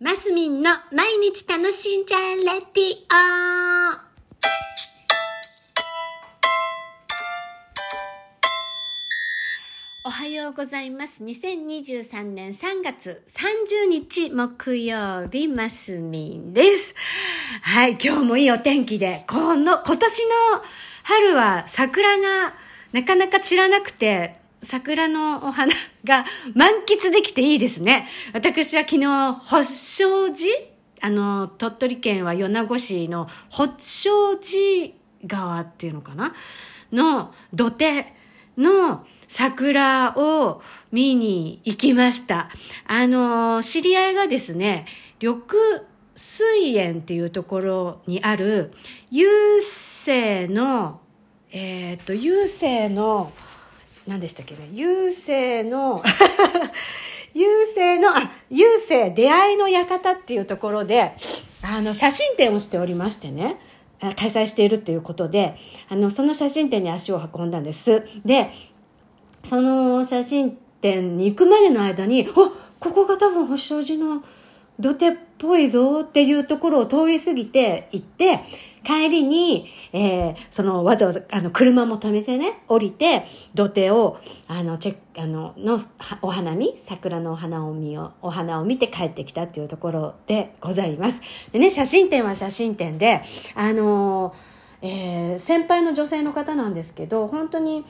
マスミンの毎日楽しんじゃえレディオおはようございます。2023年3月30日木曜日、マスミンです。はい、今日もいいお天気で、この、今年の春は桜がなかなか散らなくて、桜のお花が満喫できていいですね。私は昨日、保証寺あの、鳥取県は米子市の保証寺川っていうのかな？の土手の桜を見に行きました。あの、知り合いがですね、緑水園っていうところにある、郵政の、えっ、と、郵政の、何でしたっけね、郵政の、郵政の、あ、郵政出会いの館っていうところで、あの、写真展をしておりましてね、開催しているっていうことで、あの、その写真展に足を運んだんです。で、その写真展に行くまでの間に、あここが多分星障寺の土手っぽいぞっていうところを通り過ぎて行って、帰りに、えー、そのわざわざ、あの、車も止めてね、降りて、土手を、あの、チェック、あの、の、お花見、桜のお花を見よ、お花を見て帰ってきたっていうところでございます。でね、写真展は写真展で、あのー、えー、先輩の女性の方なんですけど、本当に、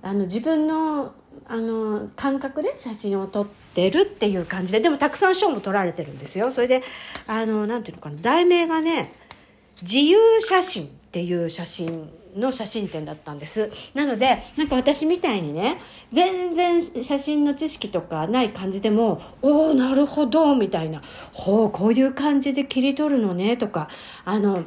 あの自分のあの感覚で写真を撮ってるっていう感じででもたくさん賞も撮られてるんですよ。それであのなんていうのかな題名がね「自由写真」っていう写真の写真展だったんです。なのでなんか私みたいにね全然写真の知識とかない感じでも「おおなるほど」みたいな「ほうこういう感じで切り取るのね」とかあの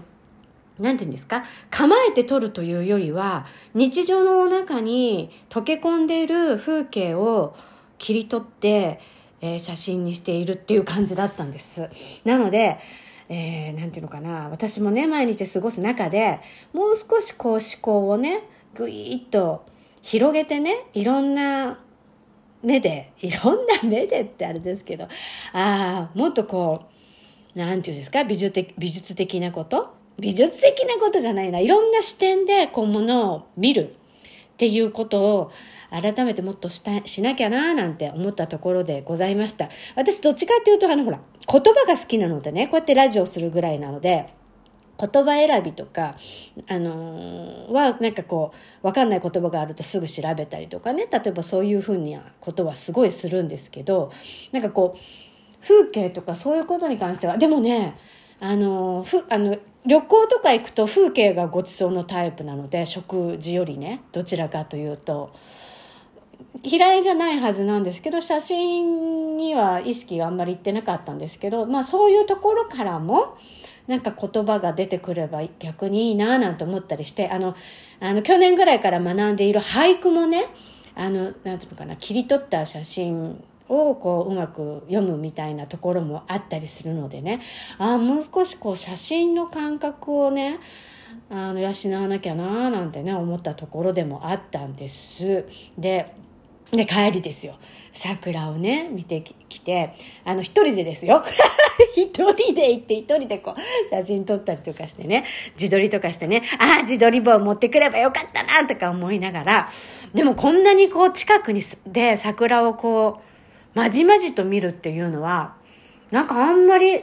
なんて言うんですか？構えて撮るというよりは日常の中に溶け込んでいる風景を切り取って、えー、写真にしているっていう感じだったんです。なので、えー、なんていうのかな？私もね毎日過ごす中でもう少しこう思考をねぐいっと広げてねいろんな目でいろんな目でってあれですけどああもっとこうなんていうんですか？美術的美術的なこと？美術的なことじゃないな。いろんな視点でこうものを見るっていうことを改めてもっとしたしなきゃなーなんて思ったところでございました。私どっちかっていうとあのほら言葉が好きなのでね、こうやってラジオするぐらいなので、言葉選びとか、あのー、はなんかこう分かんない言葉があるとすぐ調べたりとかね例えばそういうふうなことはすごいするんですけどなんかこう風景とかそういうことに関してはでもねあのふあの旅行とか行くと風景がごちそうのタイプなので食事よりねどちらかというと。嫌いじゃないはずなんですけど写真には意識があんまりいってなかったんですけど、まあ、そういうところからもなんか言葉が出てくれば逆にいいななんて思ったりしてあのあの去年ぐらいから学んでいる俳句もねあのなんていうのかな切り取った写真をこううまく読むみたいなところもあったりするのでね。あもう少しこう写真の感覚をねあの養わなきゃなーなんてね思ったところでもあったんです。でで帰りですよ。桜をね見てきてあの一人でですよ。一人で行って一人でこう写真撮ったりとかしてね自撮りとかしてねああ自撮り棒持ってくればよかったなとか思いながらでもこんなにこう近くにで桜をこうまじまじと見るっていうのはなんかあんまり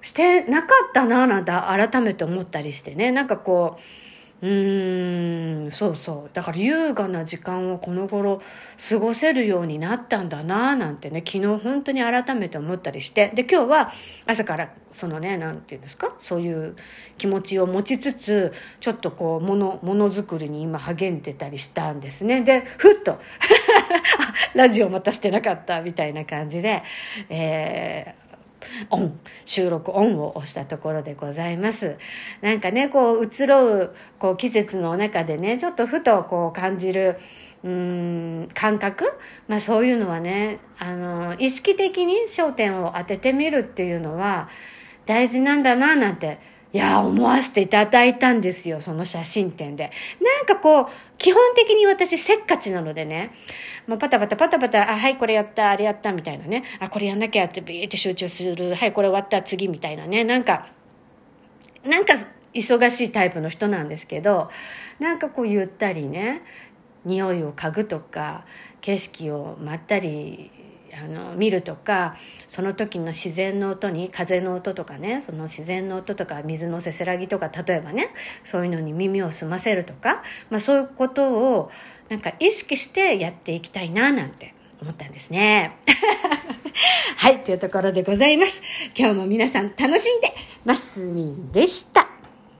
してなかったなぁなんて改めて思ったりしてね。なんかこううーんそうそう。だから優雅な時間をこの頃過ごせるようになったんだなぁなんてね昨日本当に改めて思ったりして。で今日は朝からそのね何て言うんですか？そういう気持ちを持ちつつちょっとこうものものづくりに今励んでたりしたんですね。でふっと ラジオまたしてなかったみたいな感じでえーオン収録オンを押したところでございます。なんかねこう移ろうこう季節の中でねちょっとふとこう感じるうん感覚、まあ、そういうのはねあの意識的に焦点を当ててみるっていうのは大事なんだななんていや、思わせていただいたんですよ、その写真展で。なんかこう、基本的に私せっかちなのでね、もうパタパタパタパタ、あ、はい、これやった、あれやった、みたいなね。あ、これやんなきゃってビーって集中する。はい、これ終わった、次、みたいなね。なんか、なんか忙しいタイプの人なんですけど、なんかこうゆったりね、匂いを嗅ぐとか、景色をまったりあの見るとかその時の自然の音に風の音とかねその自然の音とか水のせせらぎとか例えばねそういうのに耳を澄ませるとか、まあ、そういうことをなんか意識してやっていきたいななんて思ったんですね。はい、というところでございます。今日も皆さん楽しんでますみんでした。